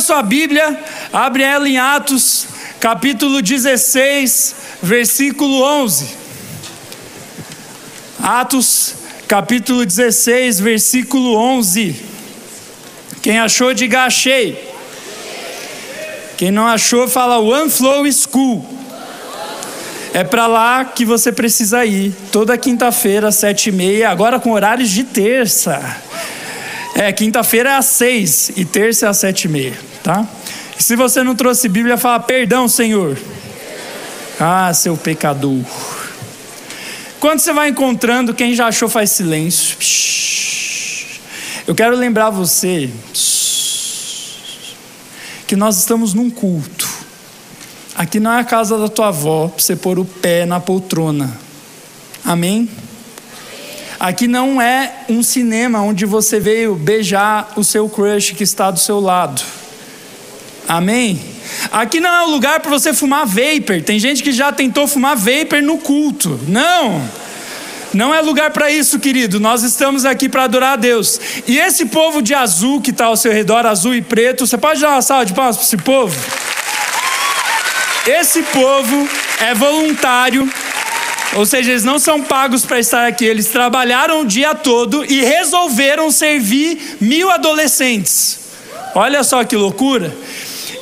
a sua Bíblia, abre ela em Atos, capítulo 16, versículo 11. Atos, capítulo 16, versículo 11. Quem achou, diga achei. Quem não achou, fala One Flow School. É para lá que você precisa ir. Toda quinta-feira, sete e meia, agora com horários de terça. É, quinta-feira é às seis e terça é às sete e meia, tá? E se você não trouxe Bíblia, fala perdão, Senhor. Ah, seu pecador. Quando você vai encontrando, quem já achou faz silêncio. Eu quero lembrar você que nós estamos num culto. Aqui não é a casa da tua avó para você pôr o pé na poltrona. Amém? Aqui não é um cinema onde você veio beijar o seu crush que está do seu lado. Amém? Aqui não é um lugar para você fumar vapor. Tem gente que já tentou fumar vapor no culto. Não. Não é lugar para isso, querido. Nós estamos aqui para adorar a Deus. E esse povo de azul que está ao seu redor, azul e preto, você pode dar uma salva de palmas para esse povo? Esse povo é voluntário ou seja, eles não são pagos para estar aqui, eles trabalharam o dia todo e resolveram servir mil adolescentes. Olha só que loucura!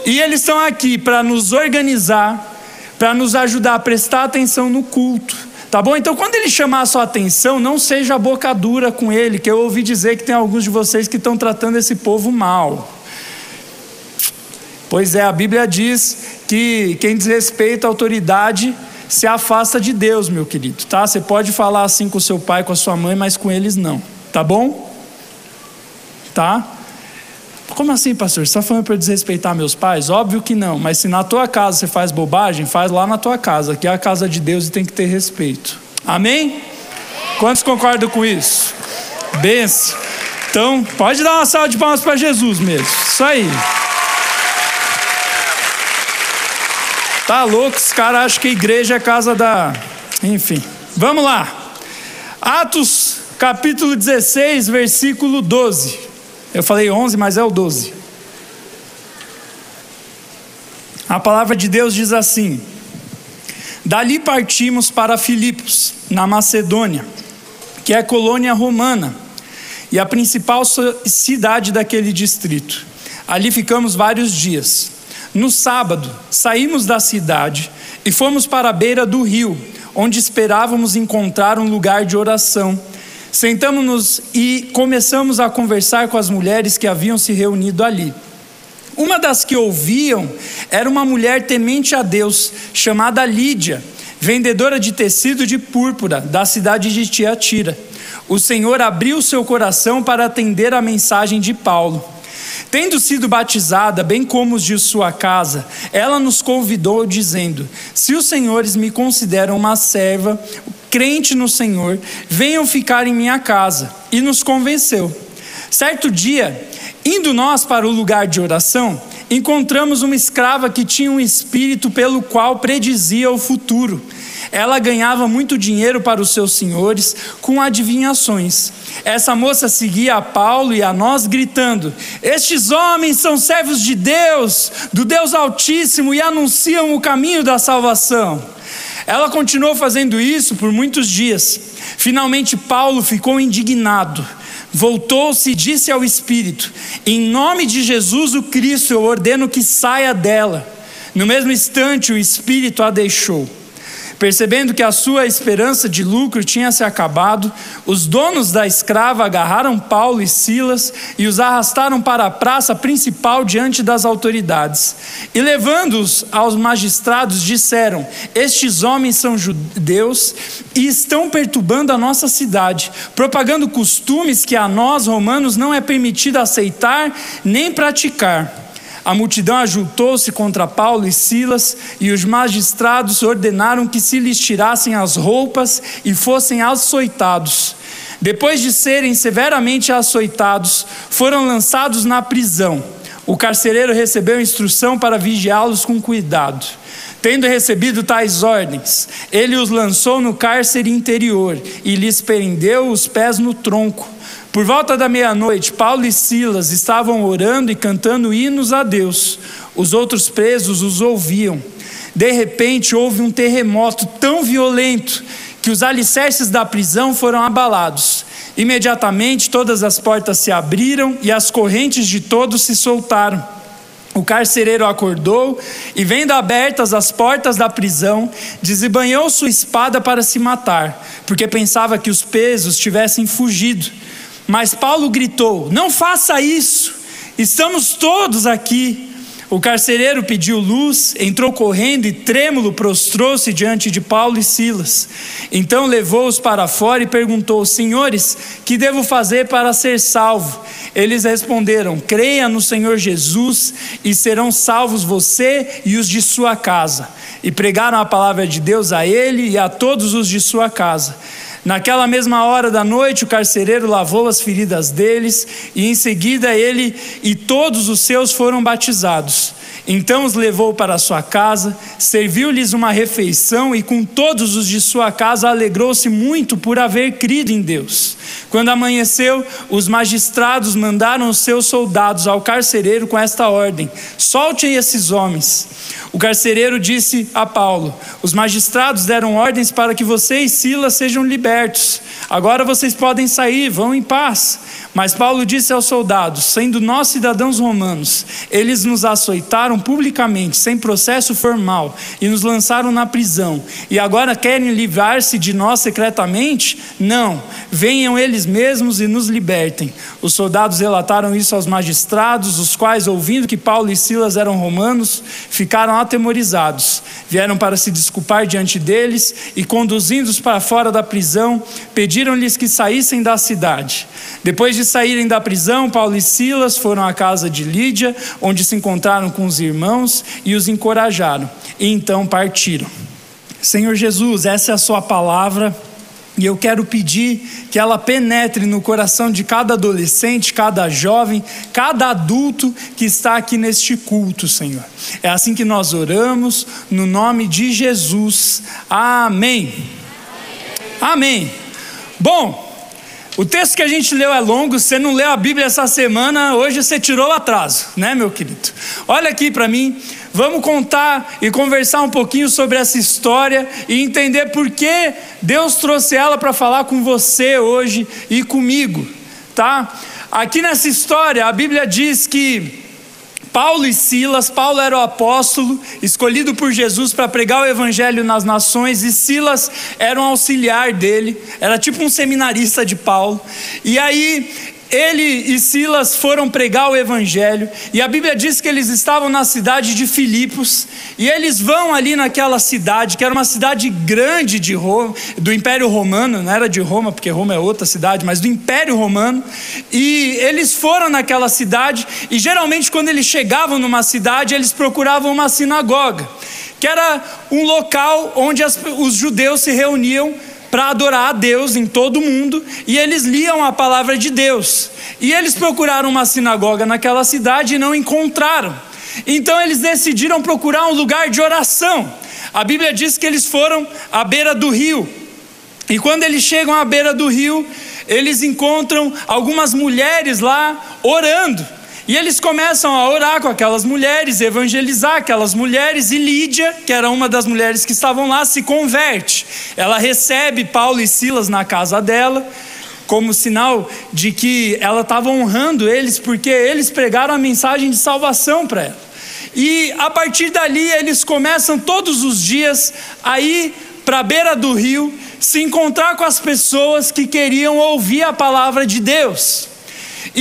E eles estão aqui para nos organizar, para nos ajudar a prestar atenção no culto. Tá bom? Então, quando ele chamar a sua atenção, não seja boca dura com ele, que eu ouvi dizer que tem alguns de vocês que estão tratando esse povo mal. Pois é, a Bíblia diz que quem desrespeita a autoridade se afasta de Deus, meu querido, tá? Você pode falar assim com seu pai, com a sua mãe, mas com eles não, tá bom? Tá? Como assim, pastor? Você está falando para desrespeitar meus pais? Óbvio que não, mas se na tua casa você faz bobagem, faz lá na tua casa, que é a casa de Deus e tem que ter respeito. Amém? Quantos concordam com isso? Benção. Então, pode dar uma salva de palmas para Jesus mesmo. Isso aí. Tá louco, os caras acham que a igreja é casa da. Enfim, vamos lá. Atos capítulo 16, versículo 12. Eu falei 11, mas é o 12. A palavra de Deus diz assim: Dali partimos para Filipos, na Macedônia, que é colônia romana e a principal cidade daquele distrito. Ali ficamos vários dias. No sábado, saímos da cidade e fomos para a beira do rio, onde esperávamos encontrar um lugar de oração. Sentamos-nos e começamos a conversar com as mulheres que haviam se reunido ali. Uma das que ouviam era uma mulher temente a Deus, chamada Lídia, vendedora de tecido de púrpura da cidade de Tiatira. O Senhor abriu seu coração para atender a mensagem de Paulo. Tendo sido batizada, bem como os de sua casa, ela nos convidou, dizendo: Se os senhores me consideram uma serva, crente no Senhor, venham ficar em minha casa. E nos convenceu. Certo dia, indo nós para o lugar de oração, encontramos uma escrava que tinha um espírito pelo qual predizia o futuro. Ela ganhava muito dinheiro para os seus senhores com adivinhações. Essa moça seguia a Paulo e a nós, gritando: Estes homens são servos de Deus, do Deus Altíssimo, e anunciam o caminho da salvação. Ela continuou fazendo isso por muitos dias. Finalmente, Paulo ficou indignado. Voltou-se e disse ao Espírito: Em nome de Jesus o Cristo, eu ordeno que saia dela. No mesmo instante, o Espírito a deixou. Percebendo que a sua esperança de lucro tinha se acabado, os donos da escrava agarraram Paulo e Silas e os arrastaram para a praça principal diante das autoridades. E levando-os aos magistrados, disseram: Estes homens são judeus e estão perturbando a nossa cidade, propagando costumes que a nós, romanos, não é permitido aceitar nem praticar. A multidão ajuntou-se contra Paulo e Silas, e os magistrados ordenaram que se lhes tirassem as roupas e fossem açoitados. Depois de serem severamente açoitados, foram lançados na prisão. O carcereiro recebeu instrução para vigiá-los com cuidado. Tendo recebido tais ordens, ele os lançou no cárcere interior e lhes prendeu os pés no tronco Por volta da meia-noite, Paulo e Silas estavam orando e cantando hinos a Deus. Os outros presos os ouviam. De repente, houve um terremoto tão violento que os alicerces da prisão foram abalados. Imediatamente, todas as portas se abriram e as correntes de todos se soltaram. O carcereiro acordou e, vendo abertas as portas da prisão, desembanhou sua espada para se matar, porque pensava que os pesos tivessem fugido. Mas Paulo gritou: Não faça isso, estamos todos aqui. O carcereiro pediu luz, entrou correndo e trêmulo prostrou-se diante de Paulo e Silas. Então levou-os para fora e perguntou: Senhores, que devo fazer para ser salvo? Eles responderam: Creia no Senhor Jesus e serão salvos você e os de sua casa. E pregaram a palavra de Deus a ele e a todos os de sua casa. Naquela mesma hora da noite, o carcereiro lavou as feridas deles, e em seguida ele e todos os seus foram batizados. Então os levou para sua casa, serviu-lhes uma refeição e com todos os de sua casa alegrou-se muito por haver crido em Deus. Quando amanheceu, os magistrados mandaram os seus soldados ao carcereiro com esta ordem: Soltem esses homens. O carcereiro disse a Paulo: Os magistrados deram ordens para que você e Silas sejam libertos. Agora vocês podem sair, vão em paz. Mas Paulo disse aos soldados: Sendo nós cidadãos romanos, eles nos açoitaram publicamente, sem processo formal, e nos lançaram na prisão. E agora querem livrar-se de nós secretamente? Não. Venham eles mesmos e nos libertem. Os soldados relataram isso aos magistrados, os quais, ouvindo que Paulo e Silas eram romanos, ficaram atemorizados. Vieram para se desculpar diante deles e, conduzindo-os para fora da prisão, pediram-lhes que saíssem da cidade. Depois de saírem da prisão, Paulo e Silas foram à casa de Lídia, onde se encontraram com os irmãos e os encorajaram. E então partiram. Senhor Jesus, essa é a Sua palavra. E eu quero pedir que ela penetre no coração de cada adolescente, cada jovem, cada adulto que está aqui neste culto, Senhor. É assim que nós oramos, no nome de Jesus. Amém. Amém. Bom, o texto que a gente leu é longo, você não leu a Bíblia essa semana, hoje você tirou o atraso, né, meu querido? Olha aqui para mim, vamos contar e conversar um pouquinho sobre essa história e entender por que Deus trouxe ela para falar com você hoje e comigo, tá? Aqui nessa história, a Bíblia diz que Paulo e Silas, Paulo era o apóstolo escolhido por Jesus para pregar o evangelho nas nações, e Silas era um auxiliar dele, era tipo um seminarista de Paulo. E aí ele e Silas foram pregar o evangelho, e a Bíblia diz que eles estavam na cidade de Filipos, e eles vão ali naquela cidade, que era uma cidade grande de Roma, do Império Romano, não era de Roma, porque Roma é outra cidade, mas do Império Romano, e eles foram naquela cidade, e geralmente quando eles chegavam numa cidade, eles procuravam uma sinagoga, que era um local onde as, os judeus se reuniam para adorar a Deus em todo o mundo, e eles liam a palavra de Deus. E eles procuraram uma sinagoga naquela cidade e não encontraram. Então eles decidiram procurar um lugar de oração. A Bíblia diz que eles foram à beira do rio. E quando eles chegam à beira do rio, eles encontram algumas mulheres lá orando. E eles começam a orar com aquelas mulheres, evangelizar aquelas mulheres, e Lídia, que era uma das mulheres que estavam lá, se converte. Ela recebe Paulo e Silas na casa dela, como sinal de que ela estava honrando eles, porque eles pregaram a mensagem de salvação para ela. E a partir dali eles começam todos os dias a ir para a beira do rio, se encontrar com as pessoas que queriam ouvir a palavra de Deus.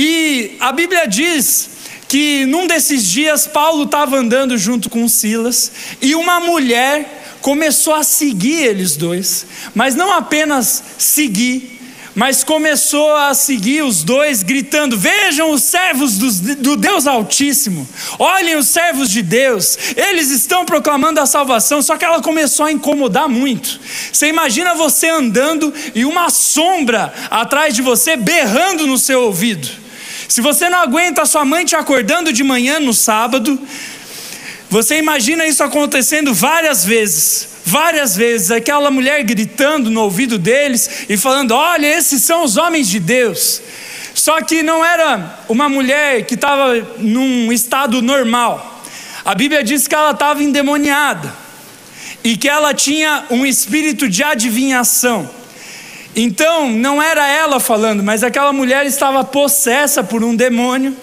E a Bíblia diz que num desses dias Paulo estava andando junto com Silas e uma mulher começou a seguir eles dois, mas não apenas seguir, mas começou a seguir os dois, gritando: Vejam os servos do, Deus Altíssimo, olhem os servos de Deus, eles estão proclamando a salvação. Só que ela começou a incomodar muito. Você imagina você andando e uma sombra atrás de você berrando no seu ouvido. Se você não aguenta a sua mãe te acordando de manhã no sábado, você imagina isso acontecendo várias vezes, várias vezes, aquela mulher gritando no ouvido deles e falando: Olha, esses são os homens de Deus. Só que não era uma mulher que estava num estado normal. A Bíblia diz que ela estava endemoniada e que ela tinha um espírito de adivinhação. Então, não era ela falando, mas aquela mulher estava possessa por um demônio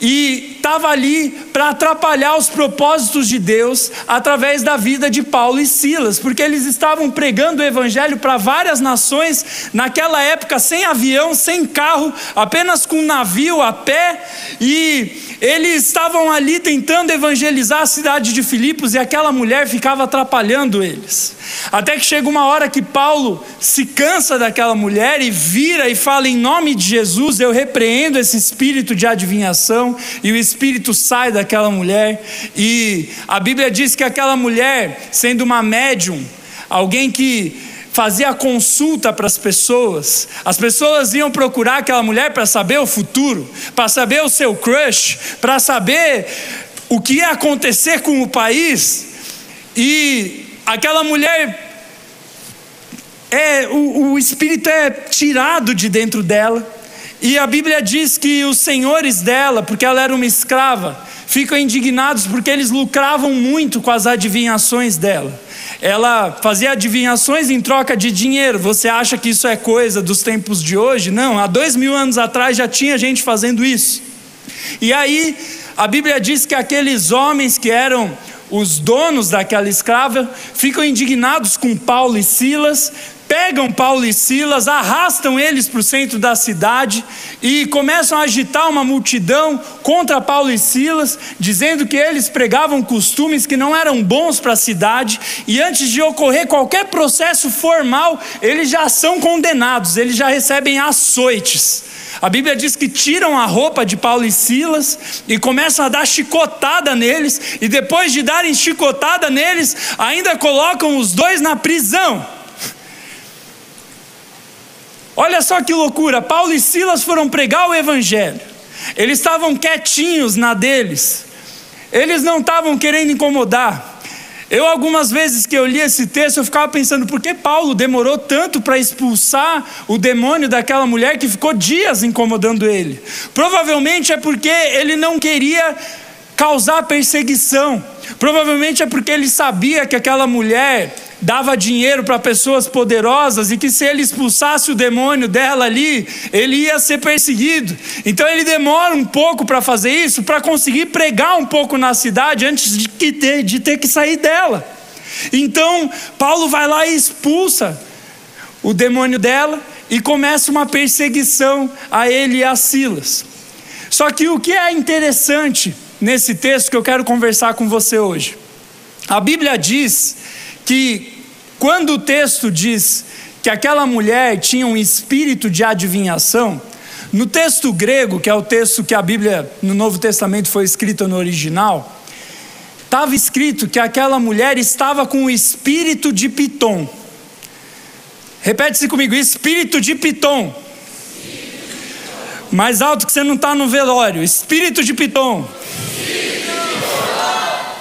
e estava ali para atrapalhar os propósitos de Deus através da vida de Paulo e Silas, porque eles estavam pregando o evangelho para várias nações naquela época sem avião, sem carro, apenas com navio a pé, e eles estavam ali tentando evangelizar a cidade de Filipos e aquela mulher ficava atrapalhando eles. Até que chega uma hora que Paulo se cansa daquela mulher e vira e fala: Em nome de Jesus, eu repreendo esse espírito de adivinhação, e o espírito sai daquela mulher. E a Bíblia diz que aquela mulher, sendo uma médium, alguém que fazia consulta para as pessoas. As pessoas iam procurar aquela mulher para saber o futuro, para saber o seu crush, para saber o que ia acontecer com o país. E aquela mulher é o, o espírito é tirado de dentro dela. E a Bíblia diz que os senhores dela, porque ela era uma escrava, ficam indignados porque eles lucravam muito com as adivinhações dela. Ela fazia adivinhações em troca de dinheiro. Você acha que isso é coisa dos tempos de hoje? Não, há dois mil anos atrás já tinha gente fazendo isso. E aí, a Bíblia diz que aqueles homens que eram os donos daquela escrava ficam indignados com Paulo e Silas, pegam Paulo e Silas, arrastam eles para o centro da cidade e começam a agitar uma multidão contra Paulo e Silas, dizendo que eles pregavam costumes que não eram bons para a cidade, e antes de ocorrer qualquer processo formal, eles já são condenados, eles já recebem açoites. A Bíblia diz que tiram a roupa de Paulo e Silas e começam a dar chicotada neles, e depois de darem chicotada neles, ainda colocam os dois na prisão. Olha só que loucura, Paulo e Silas foram pregar o Evangelho, eles estavam quietinhos na deles, eles não estavam querendo incomodar. Eu, algumas vezes que eu li esse texto, eu ficava pensando, por que Paulo demorou tanto para expulsar o demônio daquela mulher que ficou dias incomodando ele? Provavelmente é porque ele não queria causar perseguição, provavelmente é porque ele sabia que aquela mulher dava dinheiro para pessoas poderosas e que se ele expulsasse o demônio dela ali, ele ia ser perseguido. Então ele demora um pouco para fazer isso, para conseguir pregar um pouco na cidade antes de, ter, de ter que sair dela. Então Paulo vai lá e expulsa o demônio dela e começa uma perseguição a ele e a Silas. Só que o que é interessante nesse texto que eu quero conversar com você hoje, a Bíblia diz que quando o texto diz que aquela mulher tinha um espírito de adivinhação, no texto grego, que é o texto que a Bíblia no Novo Testamento foi escrita no original, estava escrito que aquela mulher estava com o espírito de Pitom. Repete-se comigo: espírito de Pitom. Mais alto que você não está no velório. Espírito de Pitom.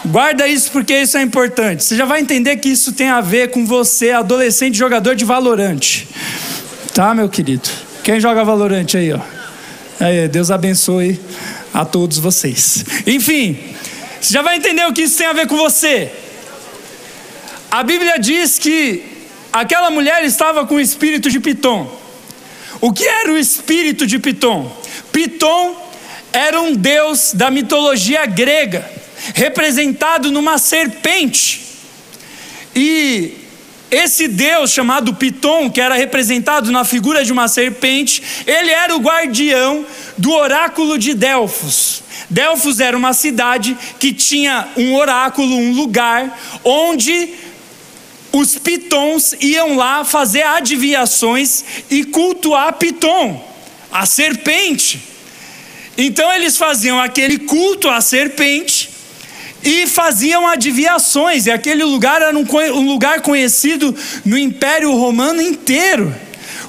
Guarda isso porque isso é importante. Você já vai entender que isso tem a ver com você, adolescente jogador de valorante. Tá, meu querido? Quem joga valorante aí, ó? Aí, Deus abençoe a todos vocês. Enfim, você já vai entender o que isso tem a ver com você. A Bíblia diz que aquela mulher estava com o espírito de Pitom. O que era o espírito de Pitom? Pitom era um deus da mitologia grega representado numa serpente. E esse Deus chamado Piton, que era representado na figura de uma serpente, ele era o guardião do oráculo de Delfos. Delfos era uma cidade que tinha um oráculo, um lugar onde os pitons iam lá fazer adivinhações e cultuar Piton, a serpente. Então eles faziam aquele culto à serpente e faziam adivinhações, e aquele lugar era um, um lugar conhecido no Império Romano inteiro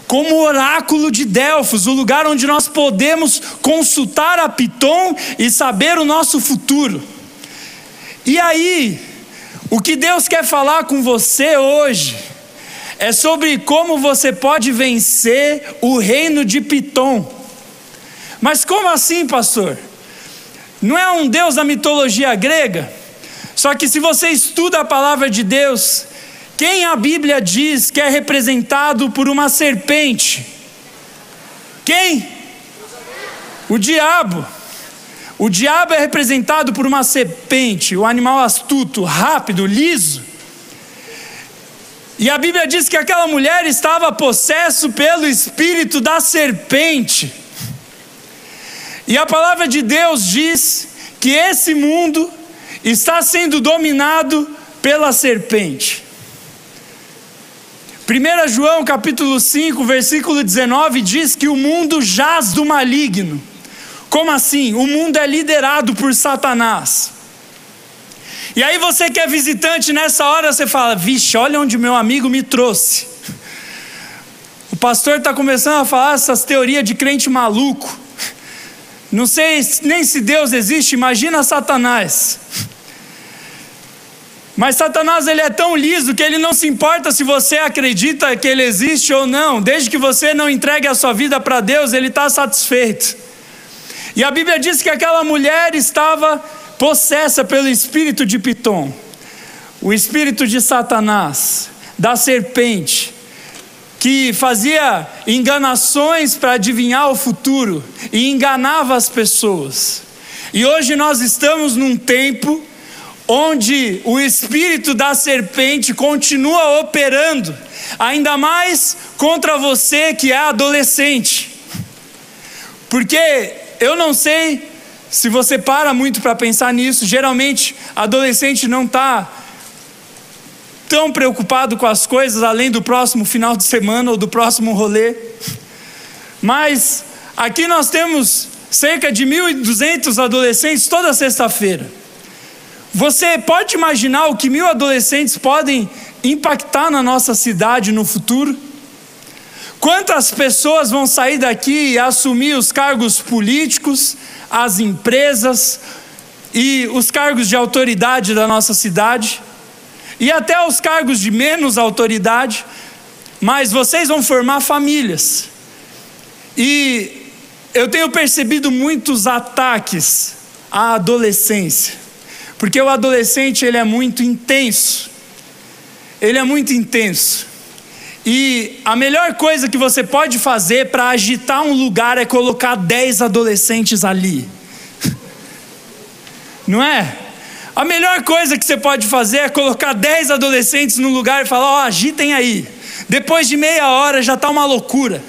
como o oráculo de Delfos, o lugar onde nós podemos consultar a Piton e saber o nosso futuro. E aí, o que Deus quer falar com você hoje é sobre como você pode vencer o reino de Piton. Mas como assim, pastor? Não é um Deus da mitologia grega? Só que se você estuda a palavra de Deus, quem a Bíblia diz que é representado por uma serpente? Quem? O diabo. O diabo é representado por uma serpente, o um animal astuto, rápido, liso. E a Bíblia diz que aquela mulher estava possesso pelo espírito da serpente. E a palavra de Deus diz que esse mundo está sendo dominado pela serpente. 1 João capítulo 5, versículo 19 diz que o mundo jaz do maligno. Como assim? O mundo é liderado por Satanás. E aí você que é visitante nessa hora, você fala: Vixe, olha onde meu amigo me trouxe. O pastor está começando a falar essas teorias de crente maluco. Não sei nem se Deus existe, imagina Satanás. Mas Satanás ele é tão liso que ele não se importa se você acredita que ele existe ou não, desde que você não entregue a sua vida para Deus, ele está satisfeito. E a Bíblia diz que aquela mulher estava possessa pelo espírito de Pitom, o espírito de Satanás, da serpente, que fazia enganações para adivinhar o futuro e enganava as pessoas. E hoje nós estamos num tempo onde o espírito da serpente continua operando, ainda mais contra você que é adolescente. Porque eu não sei se você para muito para pensar nisso, geralmente adolescente não está tão preocupado com as coisas além do próximo final de semana ou do próximo rolê. Mas aqui nós temos cerca de 1.200 adolescentes toda sexta-feira. Você pode imaginar o que mil adolescentes podem impactar na nossa cidade no futuro? Quantas pessoas vão sair daqui e assumir os cargos políticos, as empresas e os cargos de autoridade da nossa cidade? E até os cargos de menos autoridade, mas vocês vão formar famílias. E eu tenho percebido muitos ataques à adolescência. Porque o adolescente ele é muito intenso. Ele é muito intenso. E a melhor coisa que você pode fazer para agitar um lugar é colocar 10 adolescentes ali. Não é? A melhor coisa que você pode fazer é colocar 10 adolescentes no lugar e falar: Ó, oh, agitem aí. Depois de meia hora já está uma loucura.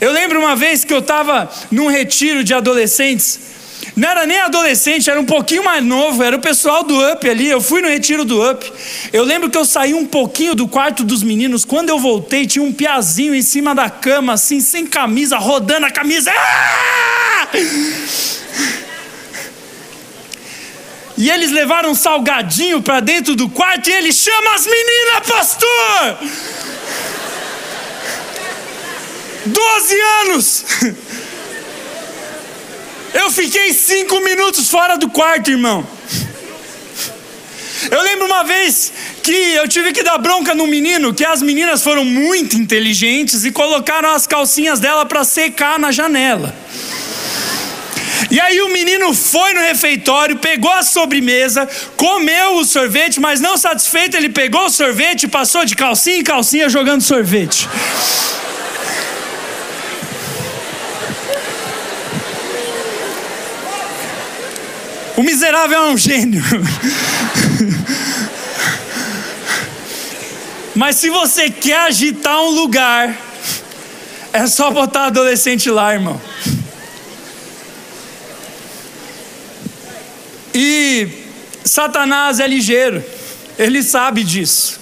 Eu lembro uma vez que eu estava num retiro de adolescentes não era nem adolescente, era um pouquinho mais novo, era o pessoal do UP ali. Eu fui no retiro do UP. Eu lembro que eu saí um pouquinho do quarto dos meninos. Quando eu voltei, tinha um piazinho em cima da cama, assim, sem camisa, rodando a camisa. Ah! E eles levaram um salgadinho para dentro do quarto e ele chama as meninas, pastor! Doze anos! Eu fiquei cinco minutos fora do quarto, irmão. Eu lembro uma vez que eu tive que dar bronca num menino, que as meninas foram muito inteligentes e colocaram as calcinhas dela para secar na janela. E aí o menino foi no refeitório, pegou a sobremesa, comeu o sorvete, mas não satisfeito, ele pegou o sorvete e passou de calcinha em calcinha jogando sorvete. O miserável é um gênio. Mas se você quer agitar um lugar, é só botar adolescente lá, irmão. E Satanás é ligeiro, ele sabe disso.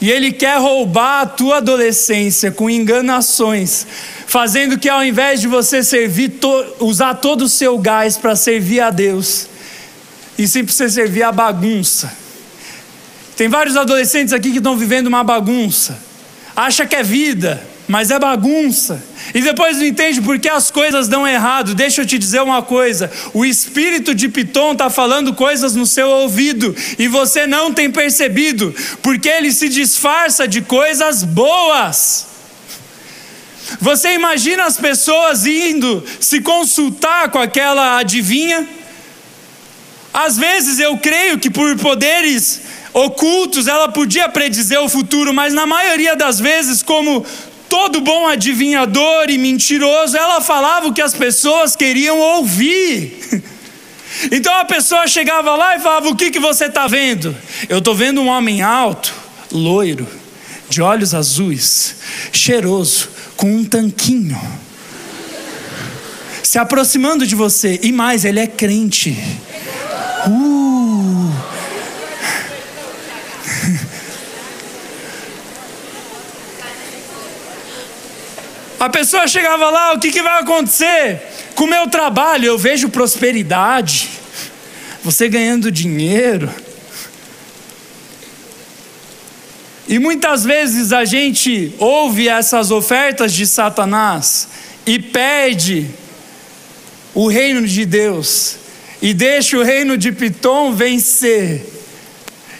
E ele quer roubar a tua adolescência com enganações, fazendo que ao invés de você servir, to, usar todo o seu gás para servir a Deus, e sim precisa servir a bagunça. Tem vários adolescentes aqui que estão vivendo uma bagunça. Acha que é vida, mas é bagunça. E depois não entende por que as coisas dão errado. Deixa eu te dizer uma coisa: o espírito de Piton está falando coisas no seu ouvido e você não tem percebido, porque ele se disfarça de coisas boas. Você imagina as pessoas indo se consultar com aquela adivinha? Às vezes eu creio que por poderes ocultos ela podia predizer o futuro, mas na maioria das vezes, como todo bom adivinhador e mentiroso, ela falava o que as pessoas queriam ouvir. Então a pessoa chegava lá e falava: O que, que você está vendo? Eu estou vendo um homem alto, loiro, de olhos azuis, cheiroso, com um tanquinho, se aproximando de você, e mais, ele é crente. Uh. A pessoa chegava lá, o que, que vai acontecer? Com o meu trabalho, eu vejo prosperidade, você ganhando dinheiro. E muitas vezes a gente ouve essas ofertas de Satanás e perde o reino de Deus e deixa o reino de Pitom vencer.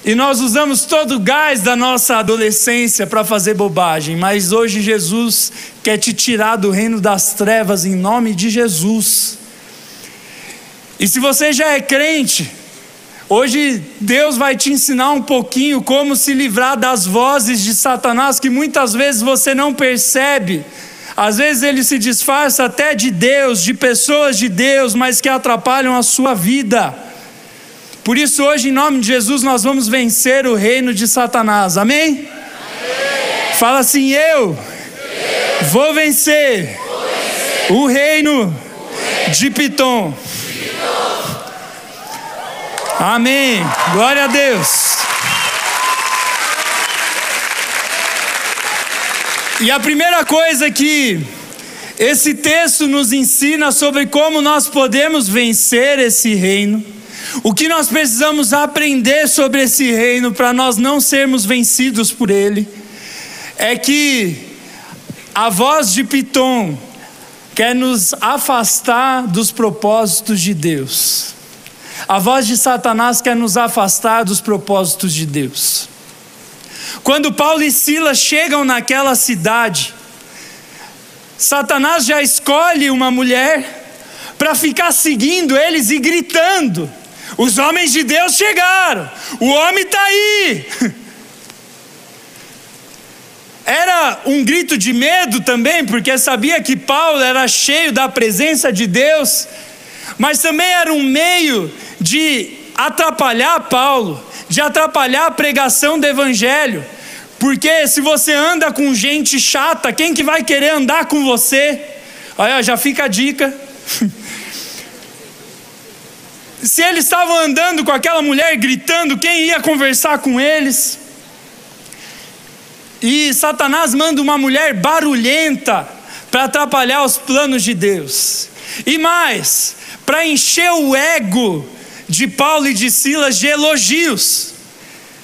E nós usamos todo o gás da nossa adolescência para fazer bobagem, mas hoje Jesus quer te tirar do reino das trevas em nome de Jesus. E se você já é crente, hoje Deus vai te ensinar um pouquinho como se livrar das vozes de Satanás que muitas vezes você não percebe. Às vezes ele se disfarça até de Deus, de pessoas de Deus, mas que atrapalham a sua vida. Por isso, hoje, em nome de Jesus, nós vamos vencer o reino de Satanás. Amém? Amém. Fala assim: eu, eu vou, vencer vou vencer, o reino, o reino de Pitom. Amém. Glória a Deus. E a primeira coisa que esse texto nos ensina sobre como nós podemos vencer esse reino o que nós precisamos aprender sobre esse reino para nós não sermos vencidos por ele é que a voz de Pitom quer nos afastar dos propósitos de Deus. A voz de Satanás quer nos afastar dos propósitos de Deus. Quando Paulo e Silas chegam naquela cidade, Satanás já escolhe uma mulher para ficar seguindo eles e gritando: os homens de Deus chegaram, o homem está aí. Era um grito de medo também, porque sabia que Paulo era cheio da presença de Deus, mas também era um meio de atrapalhar Paulo, de atrapalhar a pregação do Evangelho. Porque se você anda com gente chata, quem que vai querer andar com você? Olha, já fica a dica. Se eles estavam andando com aquela mulher gritando, quem ia conversar com eles? E Satanás manda uma mulher barulhenta para atrapalhar os planos de Deus. E mais, para encher o ego de Paulo e de Silas de elogios.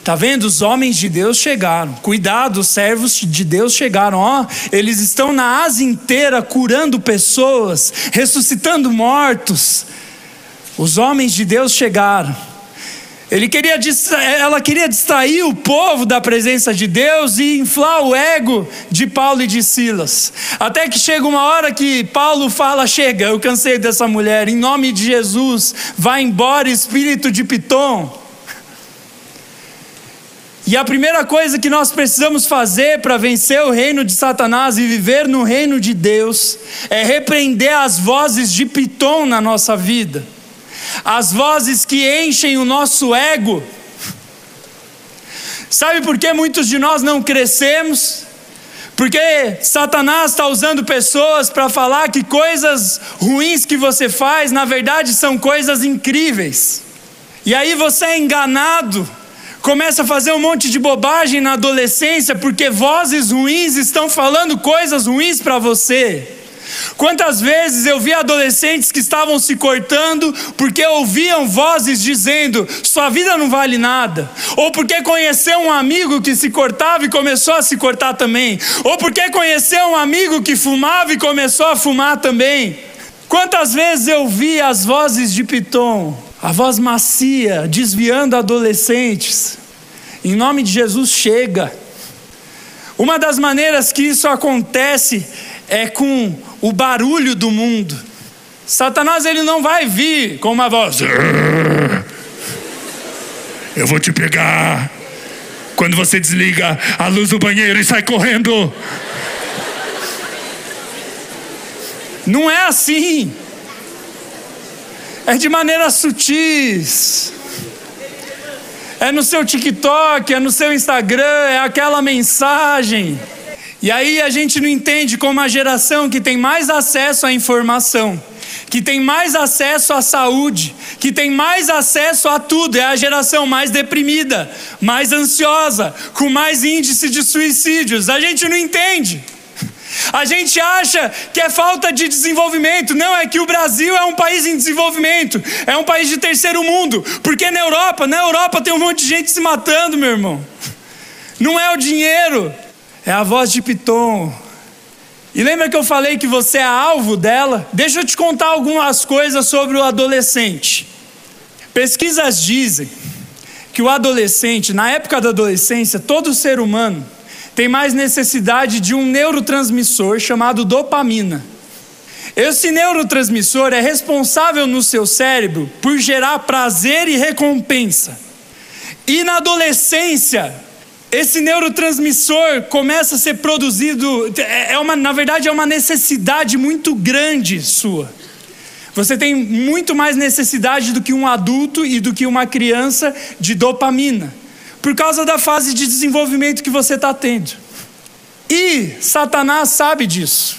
Tá vendo? Os homens de Deus chegaram. Cuidado, os servos de Deus chegaram. Ó, eles estão na Ásia inteira curando pessoas, ressuscitando mortos. Os homens de Deus chegaram. Ele queria ela queria distrair o povo da presença de Deus e inflar o ego de Paulo e de Silas. Até que chega uma hora que Paulo fala: Chega, eu cansei dessa mulher, em nome de Jesus, vai embora, espírito de Pitom. E a primeira coisa que nós precisamos fazer para vencer o reino de Satanás e viver no reino de Deus é repreender as vozes de Pitom na nossa vida as vozes que enchem o nosso ego. Sabe por que muitos de nós não crescemos? Porque Satanás está usando pessoas para falar que coisas ruins que você faz, na verdade, são coisas incríveis. E aí você é enganado, começa a fazer um monte de bobagem na adolescência, porque vozes ruins estão falando coisas ruins para você. Quantas vezes eu vi adolescentes que estavam se cortando porque ouviam vozes dizendo: sua vida não vale nada, ou porque conheceu um amigo que se cortava e começou a se cortar também, ou porque conheceu um amigo que fumava e começou a fumar também. Quantas vezes eu vi as vozes de Piton, a voz macia, desviando adolescentes. Em nome de Jesus, chega. Uma das maneiras que isso acontece é com o barulho do mundo. Satanás ele não vai vir com uma voz. Eu vou te pegar. Quando você desliga a luz do banheiro e sai correndo. Não é assim. É de maneira sutis. É no seu TikTok, é no seu Instagram, é aquela mensagem. E aí a gente não entende como a geração que tem mais acesso à informação, que tem mais acesso à saúde, que tem mais acesso a tudo, é a geração mais deprimida, mais ansiosa, com mais índice de suicídios. A gente não entende. A gente acha que é falta de desenvolvimento. Não, é que o Brasil é um país em desenvolvimento, é um país de terceiro mundo. Porque na Europa, na Europa tem um monte de gente se matando, meu irmão. Não é o dinheiro, é a voz de Piton. E lembra que eu falei que você é alvo dela? Deixa eu te contar algumas coisas sobre o adolescente. Pesquisas dizem que o adolescente, na época da adolescência, todo ser humano tem mais necessidade de um neurotransmissor chamado dopamina. Esse neurotransmissor é responsável no seu cérebro por gerar prazer e recompensa. E na adolescência, esse neurotransmissor começa a ser produzido, é, é uma, na verdade, é uma necessidade muito grande sua. Você tem muito mais necessidade do que um adulto e do que uma criança de dopamina por causa da fase de desenvolvimento que você está tendo. E Satanás sabe disso.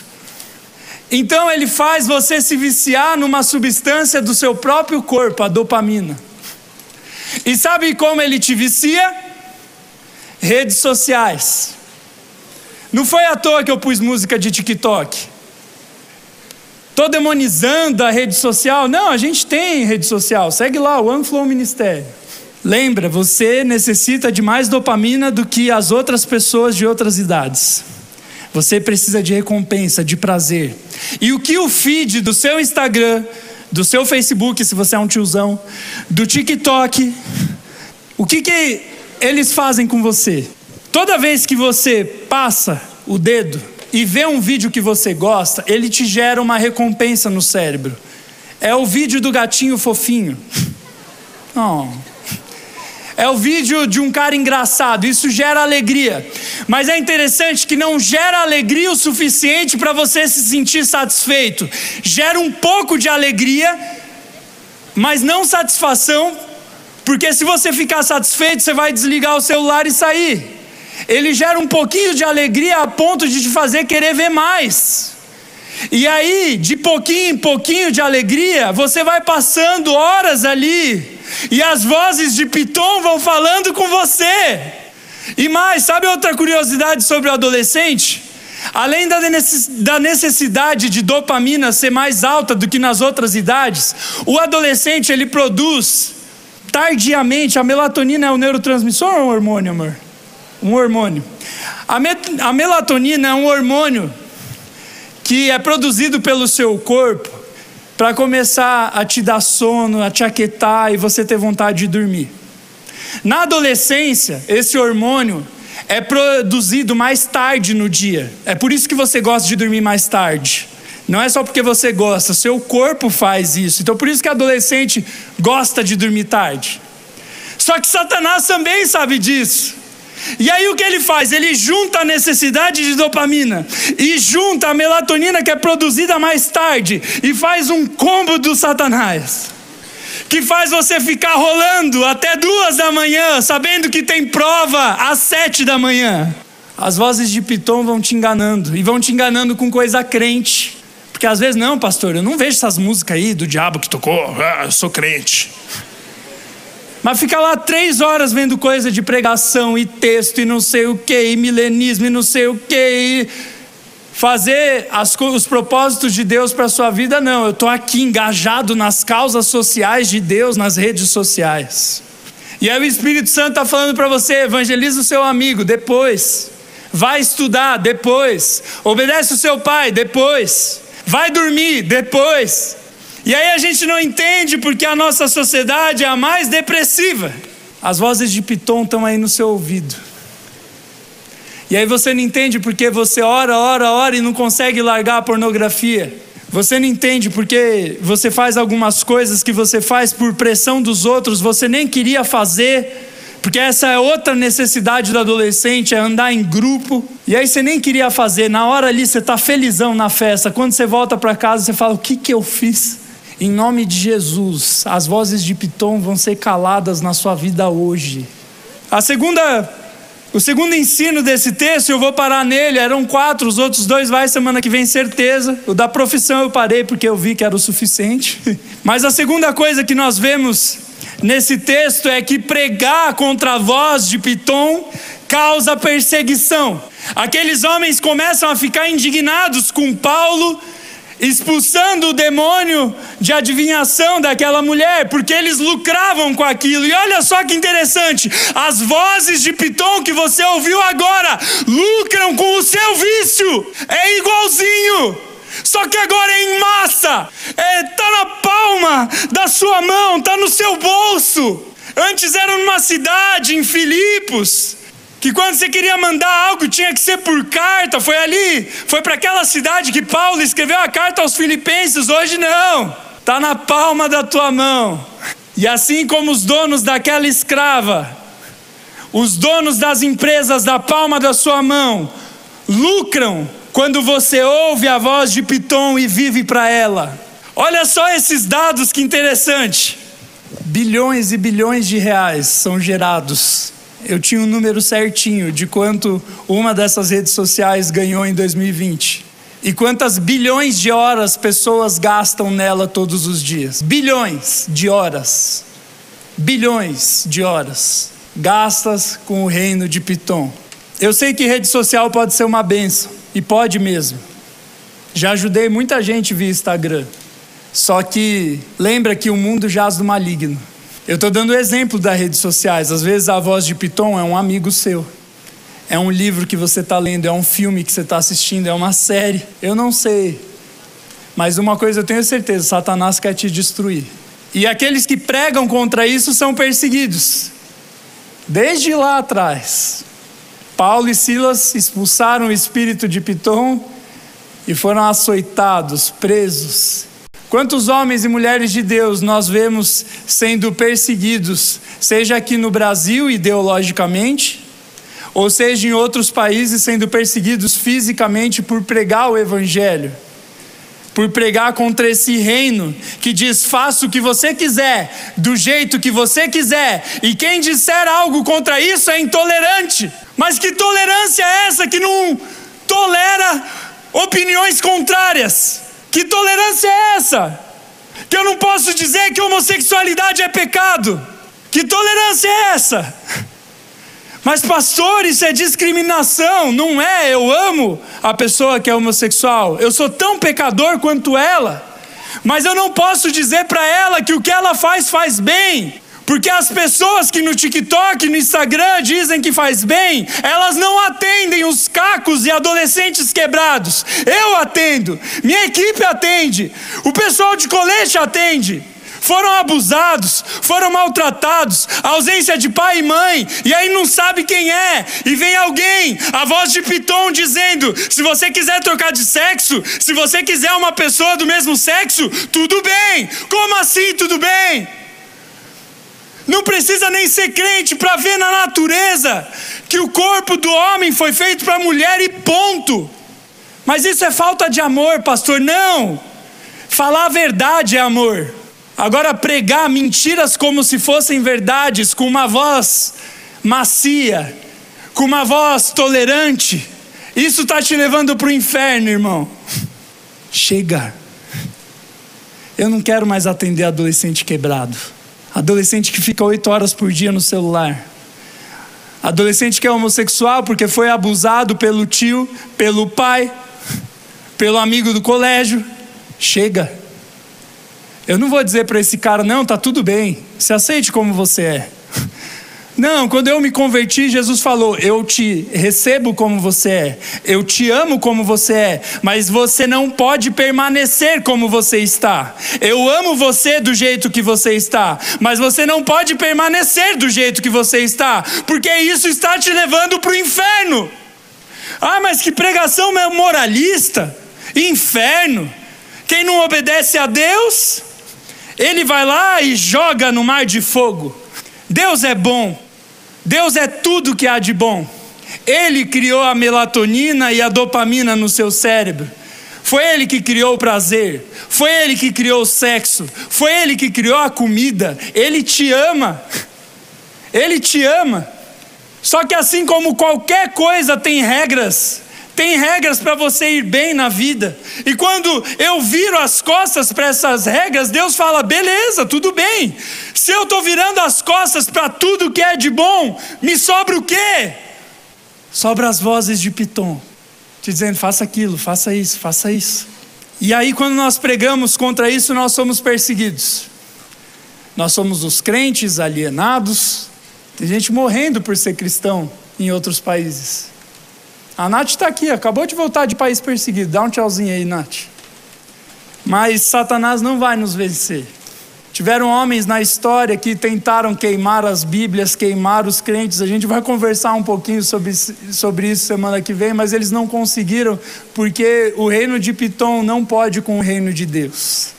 Então ele faz você se viciar numa substância do seu próprio corpo, a dopamina. E sabe como ele te vicia? Redes sociais. Não foi à toa que eu pus música de TikTok. Estou demonizando a rede social. Não, a gente tem rede social. Segue lá, o OneFlow Ministério. Lembra, você necessita de mais dopamina do que as outras pessoas de outras idades. Você precisa de recompensa, de prazer. E o que o feed do seu Instagram, do seu Facebook, se você é um tiozão, do TikTok, o que, que eles fazem com você? Toda vez que você passa o dedo e vê um vídeo que você gosta, ele te gera uma recompensa no cérebro. É o vídeo do gatinho fofinho. Oh. É o vídeo de um cara engraçado, isso gera alegria. Mas é interessante que não gera alegria o suficiente para você se sentir satisfeito. Gera um pouco de alegria, mas não satisfação, porque se você ficar satisfeito, você vai desligar o celular e sair. Ele gera um pouquinho de alegria a ponto de te fazer querer ver mais. E aí, de pouquinho em pouquinho de alegria, você vai passando horas ali e as vozes de Piton vão falando com você. E mais, sabe outra curiosidade sobre o adolescente? Além da necessidade de dopamina ser mais alta do que nas outras idades, o adolescente ele produz tardiamente. A melatonina é um neurotransmissor ou um hormônio, amor? Um hormônio. A, a melatonina é um hormônio que é produzido pelo seu corpo para começar a te dar sono, a te aquietar e você ter vontade de dormir. Na adolescência, esse hormônio é produzido mais tarde no dia. É por isso que você gosta de dormir mais tarde. Não é só porque você gosta, seu corpo faz isso. Então por isso que adolescente gosta de dormir tarde. Só que Satanás também sabe disso. E aí o que ele faz? Ele junta a necessidade de dopamina e junta a melatonina que é produzida mais tarde e faz um combo do Satanás. Que faz você ficar rolando até duas da manhã, sabendo que tem prova às sete da manhã. As vozes de Piton vão te enganando e vão te enganando com coisa crente. Porque às vezes, não, pastor, eu não vejo essas músicas aí do diabo que tocou, ah, eu sou crente. Mas fica lá três horas vendo coisa de pregação e texto e não sei o que, e milenismo e não sei o que, fazer as, os propósitos de Deus para a sua vida, não. Eu estou aqui engajado nas causas sociais de Deus, nas redes sociais. E aí o Espírito Santo está falando para você: evangeliza o seu amigo, depois. Vai estudar, depois. Obedece o seu pai, depois. Vai dormir, depois. E aí a gente não entende porque a nossa sociedade é a mais depressiva. As vozes de Piton estão aí no seu ouvido. E aí você não entende porque você ora, ora, ora e não consegue largar a pornografia. Você não entende porque você faz algumas coisas que você faz por pressão dos outros, você nem queria fazer, porque essa é outra necessidade do adolescente, é andar em grupo. E aí você nem queria fazer, na hora ali você está felizão na festa. Quando você volta para casa, você fala: O que, que eu fiz? Em nome de Jesus, as vozes de Piton vão ser caladas na sua vida hoje. A segunda o segundo ensino desse texto, eu vou parar nele, eram quatro, os outros dois vai semana que vem, certeza. O da profissão eu parei porque eu vi que era o suficiente. Mas a segunda coisa que nós vemos nesse texto é que pregar contra a voz de Piton causa perseguição. Aqueles homens começam a ficar indignados com Paulo expulsando o demônio de adivinhação daquela mulher, porque eles lucravam com aquilo. E olha só que interessante: as vozes de Piton que você ouviu agora lucram com o seu vício, é igualzinho. Só que agora é em massa, é, tá na palma da sua mão, tá no seu bolso. Antes era numa cidade, em Filipos que quando você queria mandar algo tinha que ser por carta. Foi ali, foi para aquela cidade que Paulo escreveu a carta aos Filipenses. Hoje não, está na palma da tua mão. E assim como os donos daquela escrava, os donos das empresas da palma da sua mão, lucram quando você ouve a voz de Piton e vive para ela. Olha só esses dados que interessante. Bilhões e bilhões de reais são gerados eu tinha um número certinho de quanto uma dessas redes sociais ganhou em 2020. E quantas bilhões de horas pessoas gastam nela todos os dias? Bilhões de horas. Bilhões de horas gastas com o reino de Piton. Eu sei que rede social pode ser uma benção, e pode mesmo. Já ajudei muita gente via Instagram. Só que lembra que o mundo jaz do maligno. Eu estou dando exemplo das redes sociais. Às vezes a voz de Piton é um amigo seu. É um livro que você está lendo, é um filme que você está assistindo, é uma série. Eu não sei. Mas uma coisa eu tenho certeza: Satanás quer te destruir. E aqueles que pregam contra isso são perseguidos. Desde lá atrás. Paulo e Silas expulsaram o espírito de Piton e foram açoitados, presos. Quantos homens e mulheres de Deus nós vemos sendo perseguidos, seja aqui no Brasil ideologicamente, ou seja em outros países sendo perseguidos fisicamente por pregar o Evangelho, por pregar contra esse reino que diz: faça o que você quiser, do jeito que você quiser, e quem disser algo contra isso é intolerante. Mas que tolerância é essa que não tolera opiniões contrárias? Que tolerância é essa? Que eu não posso dizer que homossexualidade é pecado. Que tolerância é essa? Mas, pastor, isso é discriminação, não é? Eu amo a pessoa que é homossexual, eu sou tão pecador quanto ela, mas eu não posso dizer para ela que o que ela faz faz bem. Porque as pessoas que no TikTok, no Instagram dizem que faz bem, elas não atendem os cacos e adolescentes quebrados. Eu atendo, minha equipe atende, o pessoal de colete atende. Foram abusados, foram maltratados, ausência de pai e mãe, e aí não sabe quem é, e vem alguém, a voz de Piton dizendo: se você quiser trocar de sexo, se você quiser uma pessoa do mesmo sexo, tudo bem. Como assim tudo bem? Não precisa nem ser crente para ver na natureza que o corpo do homem foi feito para a mulher e ponto. Mas isso é falta de amor, pastor? Não. Falar a verdade é amor. Agora, pregar mentiras como se fossem verdades, com uma voz macia, com uma voz tolerante, isso está te levando para o inferno, irmão. Chega. Eu não quero mais atender adolescente quebrado. Adolescente que fica oito horas por dia no celular. Adolescente que é homossexual porque foi abusado pelo tio, pelo pai, pelo amigo do colégio. Chega. Eu não vou dizer para esse cara, não, tá tudo bem, se aceite como você é. Não, quando eu me converti, Jesus falou: Eu te recebo como você é, eu te amo como você é, mas você não pode permanecer como você está. Eu amo você do jeito que você está, mas você não pode permanecer do jeito que você está, porque isso está te levando para o inferno. Ah, mas que pregação moralista! Inferno! Quem não obedece a Deus, ele vai lá e joga no mar de fogo. Deus é bom, Deus é tudo que há de bom. Ele criou a melatonina e a dopamina no seu cérebro. Foi ele que criou o prazer, foi ele que criou o sexo, foi ele que criou a comida. Ele te ama, ele te ama. Só que assim como qualquer coisa tem regras, tem regras para você ir bem na vida. E quando eu viro as costas para essas regras, Deus fala: beleza, tudo bem. Se eu estou virando as costas para tudo que é de bom, me sobra o quê? Sobra as vozes de Piton, te dizendo: faça aquilo, faça isso, faça isso. E aí, quando nós pregamos contra isso, nós somos perseguidos. Nós somos os crentes alienados. Tem gente morrendo por ser cristão em outros países. A Nath está aqui, acabou de voltar de país perseguido. Dá um tchauzinho aí, Nath. Mas Satanás não vai nos vencer. Tiveram homens na história que tentaram queimar as Bíblias, queimar os crentes. A gente vai conversar um pouquinho sobre, sobre isso semana que vem, mas eles não conseguiram, porque o reino de Pitom não pode com o reino de Deus.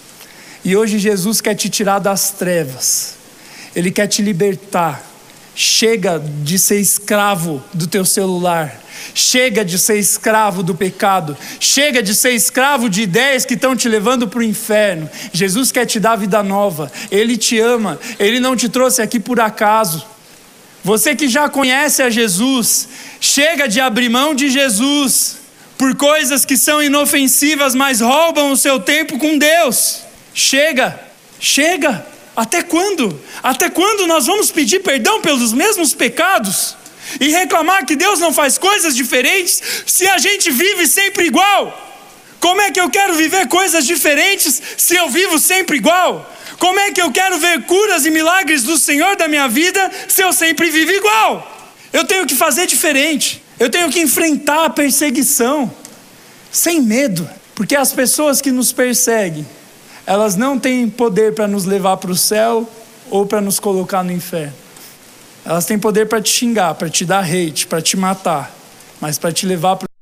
E hoje Jesus quer te tirar das trevas, Ele quer te libertar. Chega de ser escravo do teu celular. Chega de ser escravo do pecado. Chega de ser escravo de ideias que estão te levando para o inferno. Jesus quer te dar vida nova. Ele te ama. Ele não te trouxe aqui por acaso. Você que já conhece a Jesus, chega de abrir mão de Jesus por coisas que são inofensivas, mas roubam o seu tempo com Deus. Chega, chega. Até quando? Até quando nós vamos pedir perdão pelos mesmos pecados? E reclamar que Deus não faz coisas diferentes se a gente vive sempre igual? Como é que eu quero viver coisas diferentes se eu vivo sempre igual? Como é que eu quero ver curas e milagres do Senhor da minha vida se eu sempre vivo igual? Eu tenho que fazer diferente. Eu tenho que enfrentar a perseguição sem medo, porque as pessoas que nos perseguem elas não têm poder para nos levar para o céu ou para nos colocar no inferno. Elas têm poder para te xingar, para te dar hate, para te matar, mas para te levar para